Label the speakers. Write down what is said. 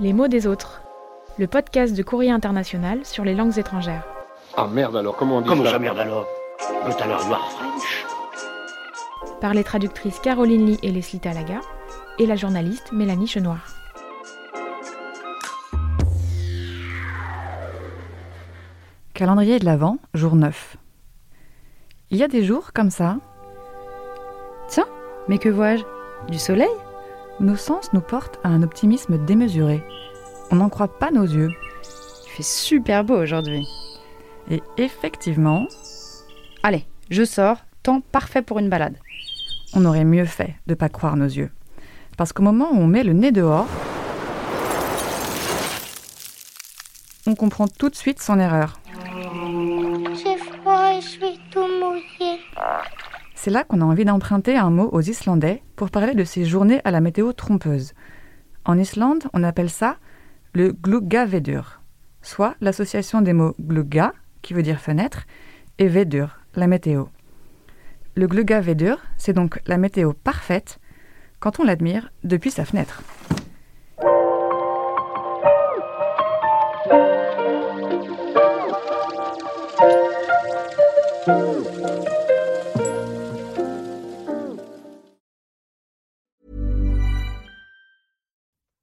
Speaker 1: Les mots des autres, le podcast de Courrier International sur les langues étrangères.
Speaker 2: Ah merde alors, comment on dit
Speaker 3: Comment
Speaker 2: ça
Speaker 3: ça merde alors? You are French
Speaker 1: Par les traductrices Caroline Lee et Leslie Talaga et la journaliste Mélanie Chenoir.
Speaker 4: Calendrier de l'Avent, jour 9. Il y a des jours comme ça. Tiens, mais que vois-je? Du soleil? Nos sens nous portent à un optimisme démesuré. On n'en croit pas nos yeux.
Speaker 5: Il fait super beau aujourd'hui.
Speaker 4: Et effectivement,
Speaker 5: Allez, je sors, temps parfait pour une balade.
Speaker 4: on aurait mieux fait de pas croire nos yeux. Parce qu'au moment où on met le nez dehors, on comprend tout de suite son erreur.
Speaker 6: J'ai froid et je suis tout mouillé.
Speaker 4: C'est là qu'on a envie d'emprunter un mot aux Islandais pour parler de ces journées à la météo trompeuse. En Islande, on appelle ça le gluggavedur, soit l'association des mots glugga, qui veut dire fenêtre, et vedur, la météo. Le gluggavedur, c'est donc la météo parfaite quand on l'admire depuis sa fenêtre.